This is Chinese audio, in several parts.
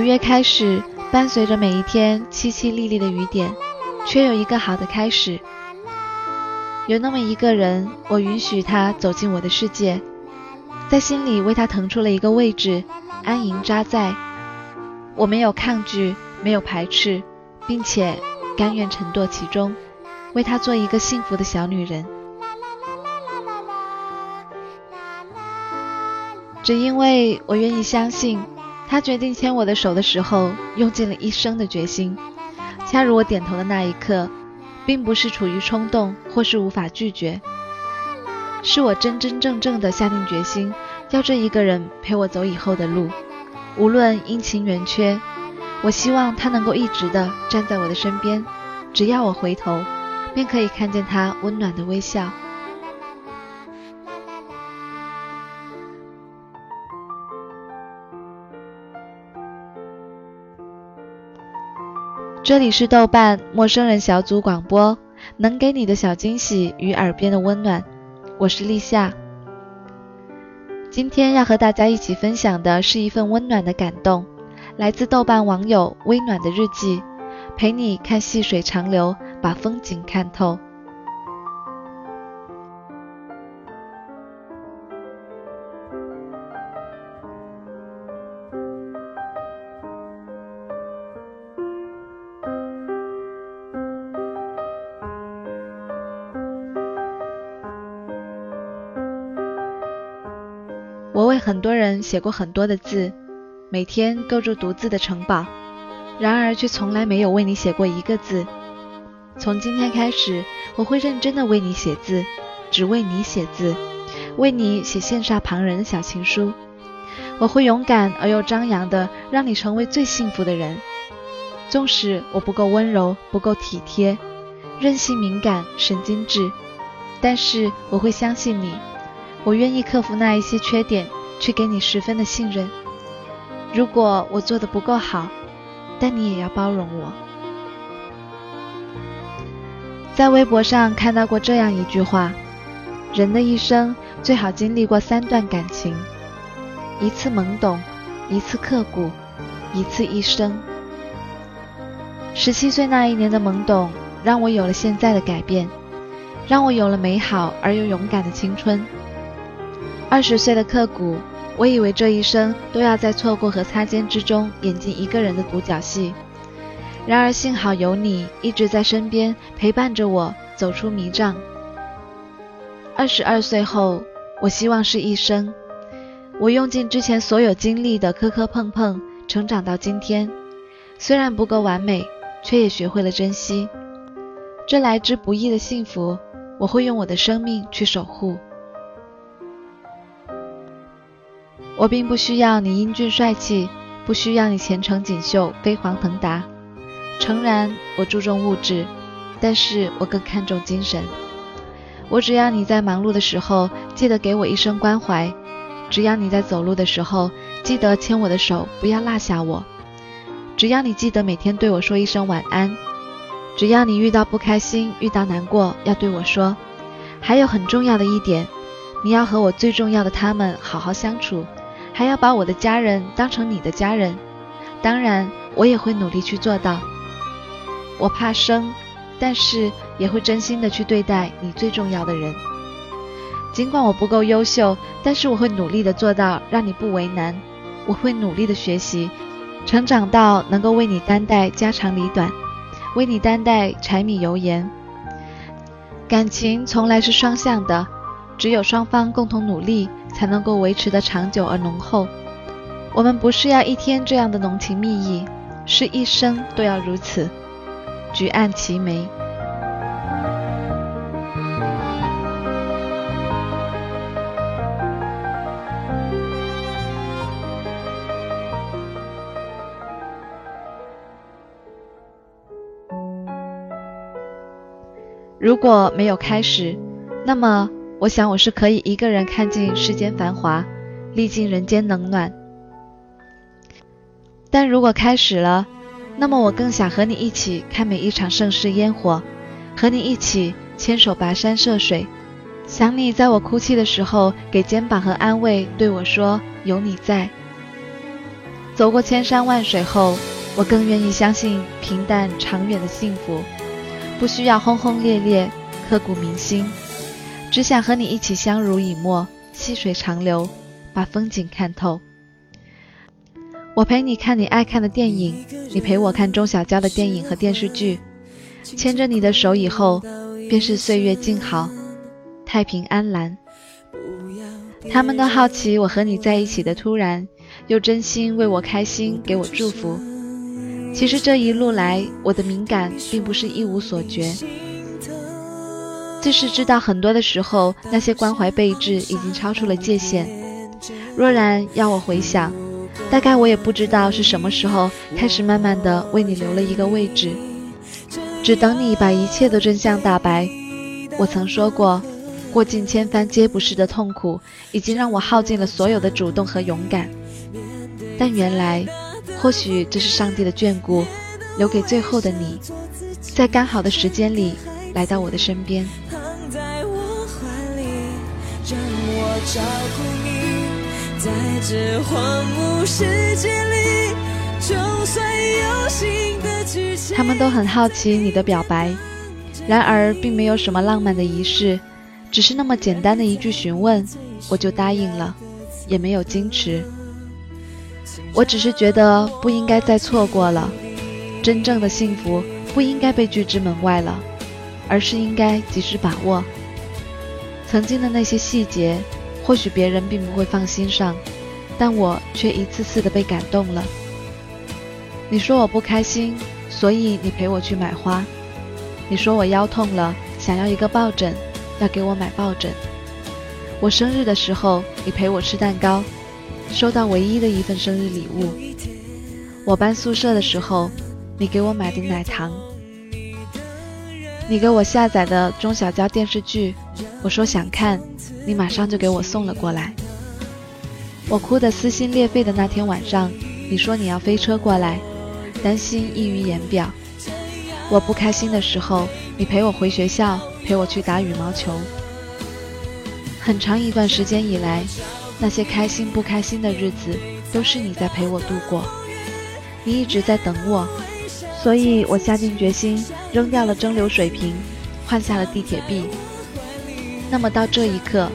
五月开始，伴随着每一天淅淅沥沥的雨点，却有一个好的开始。有那么一个人，我允许他走进我的世界，在心里为他腾出了一个位置，安营扎寨。我没有抗拒，没有排斥，并且甘愿沉堕其中，为他做一个幸福的小女人。只因为我愿意相信。他决定牵我的手的时候，用尽了一生的决心。恰如我点头的那一刻，并不是处于冲动或是无法拒绝，是我真真正正的下定决心，要这一个人陪我走以后的路，无论阴晴圆缺。我希望他能够一直的站在我的身边，只要我回头，便可以看见他温暖的微笑。这里是豆瓣陌生人小组广播，能给你的小惊喜与耳边的温暖，我是立夏。今天要和大家一起分享的是一份温暖的感动，来自豆瓣网友微暖的日记，陪你看细水长流，把风景看透。我为很多人写过很多的字，每天构筑独自的城堡，然而却从来没有为你写过一个字。从今天开始，我会认真的为你写字，只为你写字，为你写羡煞旁人的小情书。我会勇敢而又张扬的让你成为最幸福的人。纵使我不够温柔，不够体贴，任性敏感，神经质，但是我会相信你。我愿意克服那一些缺点，去给你十分的信任。如果我做的不够好，但你也要包容我。在微博上看到过这样一句话：人的一生最好经历过三段感情，一次懵懂，一次刻骨，一次一生。十七岁那一年的懵懂，让我有了现在的改变，让我有了美好而又勇敢的青春。二十岁的刻骨，我以为这一生都要在错过和擦肩之中演进一个人的独角戏。然而幸好有你一直在身边陪伴着我走出迷障。二十二岁后，我希望是一生。我用尽之前所有经历的磕磕碰碰，成长到今天。虽然不够完美，却也学会了珍惜。这来之不易的幸福，我会用我的生命去守护。我并不需要你英俊帅气，不需要你前程锦绣、飞黄腾达。诚然，我注重物质，但是我更看重精神。我只要你在忙碌的时候记得给我一声关怀，只要你在走路的时候记得牵我的手，不要落下我。只要你记得每天对我说一声晚安，只要你遇到不开心、遇到难过要对我说。还有很重要的一点，你要和我最重要的他们好好相处。还要把我的家人当成你的家人，当然我也会努力去做到。我怕生，但是也会真心的去对待你最重要的人。尽管我不够优秀，但是我会努力的做到让你不为难。我会努力的学习，成长到能够为你担待家长里短，为你担待柴米油盐。感情从来是双向的，只有双方共同努力。才能够维持的长久而浓厚。我们不是要一天这样的浓情蜜意，是一生都要如此，举案齐眉。如果没有开始，那么我想我是可以一个人看尽世间繁华，历尽人间冷暖。但如果开始了，那么我更想和你一起看每一场盛世烟火，和你一起牵手跋山涉水，想你在我哭泣的时候给肩膀和安慰，对我说有你在。走过千山万水后，我更愿意相信平淡长远的幸福。不需要轰轰烈烈、刻骨铭心，只想和你一起相濡以沫、细水长流，把风景看透。我陪你看你爱看的电影，你陪我看钟小娇的电影和电视剧。牵着你的手以后，便是岁月静好、太平安澜。他们都好奇我和你在一起的突然，又真心为我开心，给我祝福。其实这一路来，我的敏感并不是一无所觉，就是知道很多的时候，那些关怀备至已经超出了界限。若然要我回想，大概我也不知道是什么时候开始，慢慢的为你留了一个位置，只等你把一切的真相大白。我曾说过，过尽千帆皆不是的痛苦，已经让我耗尽了所有的主动和勇敢，但原来。或许这是上帝的眷顾，留给最后的你，在刚好的时间里来到我的身边。他们都很好奇你的表白，然而并没有什么浪漫的仪式，只是那么简单的一句询问，我就答应了，也没有矜持。我只是觉得不应该再错过了，真正的幸福不应该被拒之门外了，而是应该及时把握。曾经的那些细节，或许别人并不会放心上，但我却一次次的被感动了。你说我不开心，所以你陪我去买花；你说我腰痛了，想要一个抱枕，要给我买抱枕。我生日的时候，你陪我吃蛋糕。收到唯一的一份生日礼物，我搬宿舍的时候，你给我买的奶糖，你给我下载的钟小娇电视剧，我说想看，你马上就给我送了过来。我哭得撕心裂肺的那天晚上，你说你要飞车过来，担心溢于言表。我不开心的时候，你陪我回学校，陪我去打羽毛球。很长一段时间以来。那些开心不开心的日子，都是你在陪我度过。你一直在等我，所以我下定决心扔掉了蒸馏水瓶，换下了地铁币。那么到这一刻，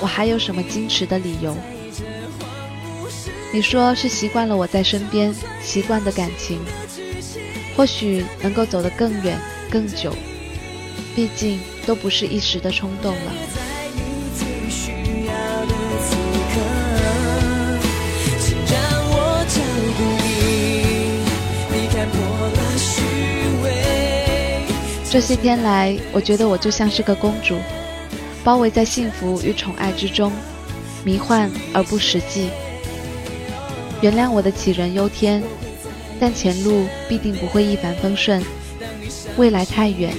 我还有什么矜持的理由？你说是习惯了我在身边，习惯的感情，或许能够走得更远更久。毕竟都不是一时的冲动了。这些天来，我觉得我就像是个公主，包围在幸福与宠爱之中，迷幻而不实际。原谅我的杞人忧天，但前路必定不会一帆风顺，未来太远，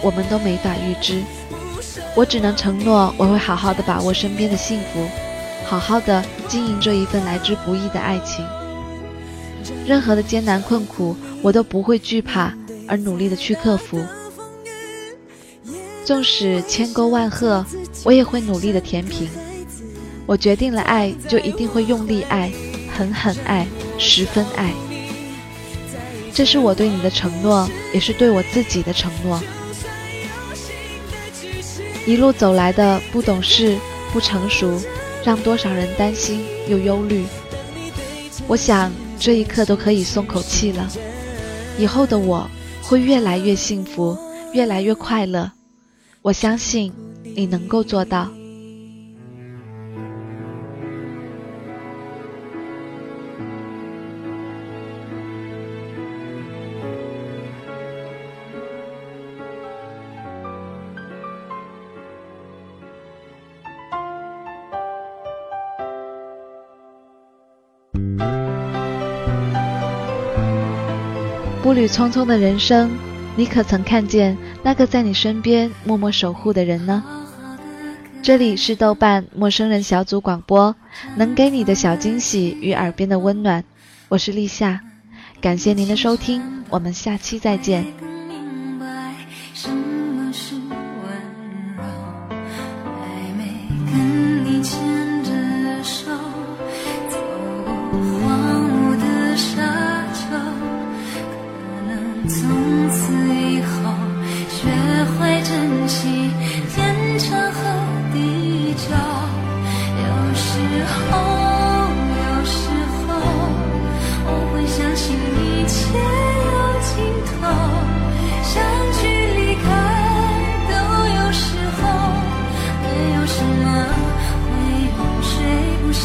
我们都没法预知。我只能承诺，我会好好的把握身边的幸福，好好的经营这一份来之不易的爱情。任何的艰难困苦，我都不会惧怕，而努力的去克服。纵使千沟万壑，我也会努力的填平。我决定了爱，就一定会用力爱，狠狠爱，十分爱。这是我对你的承诺，也是对我自己的承诺。一路走来的不懂事、不成熟，让多少人担心又忧虑。我想这一刻都可以松口气了。以后的我会越来越幸福，越来越快乐。我相信你能够做到。步履匆匆的人生你可曾看见那个在你身边默默守护的人呢？这里是豆瓣陌生人小组广播，能给你的小惊喜与耳边的温暖，我是立夏，感谢您的收听，我们下期再见。怎么？会永垂不朽